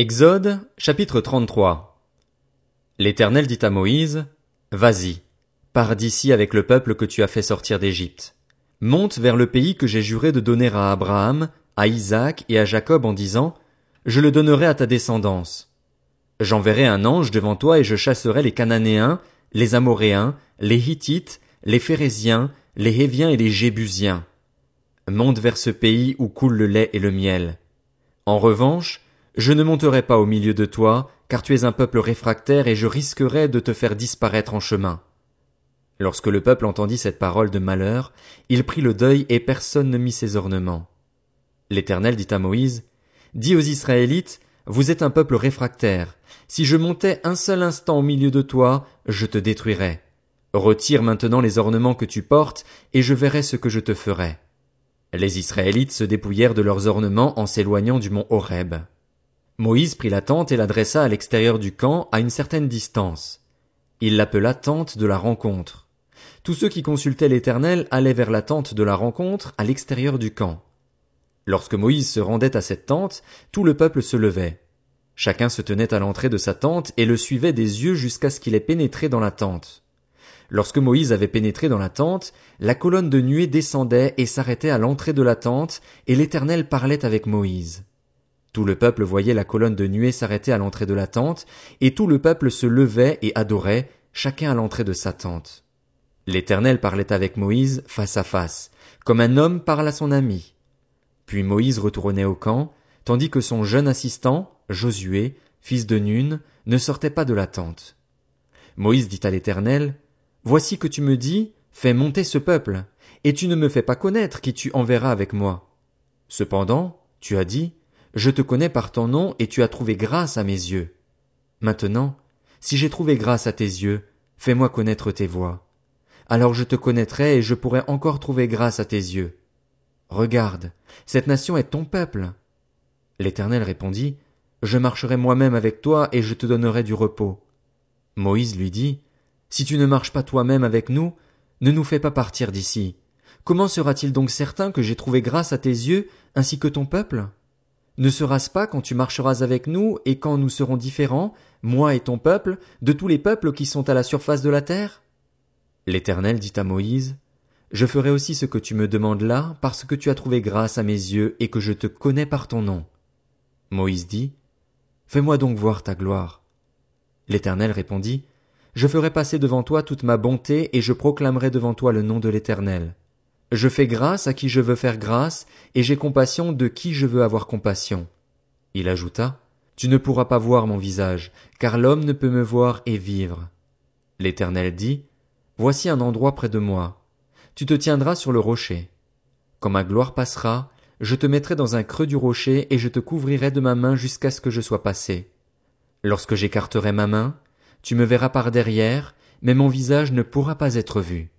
Exode, chapitre 33 L'Éternel dit à Moïse, Vas-y, pars d'ici avec le peuple que tu as fait sortir d'Égypte. Monte vers le pays que j'ai juré de donner à Abraham, à Isaac et à Jacob en disant, Je le donnerai à ta descendance. J'enverrai un ange devant toi et je chasserai les Cananéens, les Amoréens, les Hittites, les Phérésiens, les Héviens et les Jébusiens. Monte vers ce pays où coule le lait et le miel. En revanche, je ne monterai pas au milieu de toi, car tu es un peuple réfractaire et je risquerai de te faire disparaître en chemin. Lorsque le peuple entendit cette parole de malheur, il prit le deuil et personne ne mit ses ornements. L'Éternel dit à Moïse, Dis aux Israélites, vous êtes un peuple réfractaire. Si je montais un seul instant au milieu de toi, je te détruirais. Retire maintenant les ornements que tu portes, et je verrai ce que je te ferai. Les Israélites se dépouillèrent de leurs ornements en s'éloignant du mont Horeb. Moïse prit la tente et la dressa à l'extérieur du camp à une certaine distance. Il l'appela tente de la rencontre. Tous ceux qui consultaient l'Éternel allaient vers la tente de la rencontre à l'extérieur du camp. Lorsque Moïse se rendait à cette tente, tout le peuple se levait. Chacun se tenait à l'entrée de sa tente et le suivait des yeux jusqu'à ce qu'il ait pénétré dans la tente. Lorsque Moïse avait pénétré dans la tente, la colonne de nuée descendait et s'arrêtait à l'entrée de la tente, et l'Éternel parlait avec Moïse. Tout le peuple voyait la colonne de nuée s'arrêter à l'entrée de la tente, et tout le peuple se levait et adorait, chacun à l'entrée de sa tente. L'Éternel parlait avec Moïse face à face, comme un homme parle à son ami. Puis Moïse retournait au camp, tandis que son jeune assistant, Josué, fils de Nun, ne sortait pas de la tente. Moïse dit à l'Éternel, Voici que tu me dis, fais monter ce peuple, et tu ne me fais pas connaître qui tu enverras avec moi. Cependant, tu as dit, Je te connais par ton nom et tu as trouvé grâce à mes yeux. Maintenant, si j'ai trouvé grâce à tes yeux, fais-moi connaître tes voies. Alors je te connaîtrai et je pourrai encore trouver grâce à tes yeux. Regarde, cette nation est ton peuple. L'Éternel répondit, Je marcherai moi-même avec toi et je te donnerai du repos. Moïse lui dit, si tu ne marches pas toi-même avec nous, ne nous fais pas partir d'ici. Comment sera-t-il donc certain que j'ai trouvé grâce à tes yeux, ainsi que ton peuple? Ne sera-ce pas quand tu marcheras avec nous et quand nous serons différents, moi et ton peuple, de tous les peuples qui sont à la surface de la terre? L'Éternel dit à Moïse, Je ferai aussi ce que tu me demandes là, parce que tu as trouvé grâce à mes yeux et que je te connais par ton nom. Moïse dit, Fais-moi donc voir ta gloire. L'Éternel répondit, je ferai passer devant toi toute ma bonté et je proclamerai devant toi le nom de l'Éternel. Je fais grâce à qui je veux faire grâce, et j'ai compassion de qui je veux avoir compassion. Il ajouta, Tu ne pourras pas voir mon visage, car l'homme ne peut me voir et vivre. L'Éternel dit, Voici un endroit près de moi. Tu te tiendras sur le rocher. Quand ma gloire passera, je te mettrai dans un creux du rocher et je te couvrirai de ma main jusqu'à ce que je sois passé. Lorsque j'écarterai ma main, tu me verras par derrière, mais mon visage ne pourra pas être vu.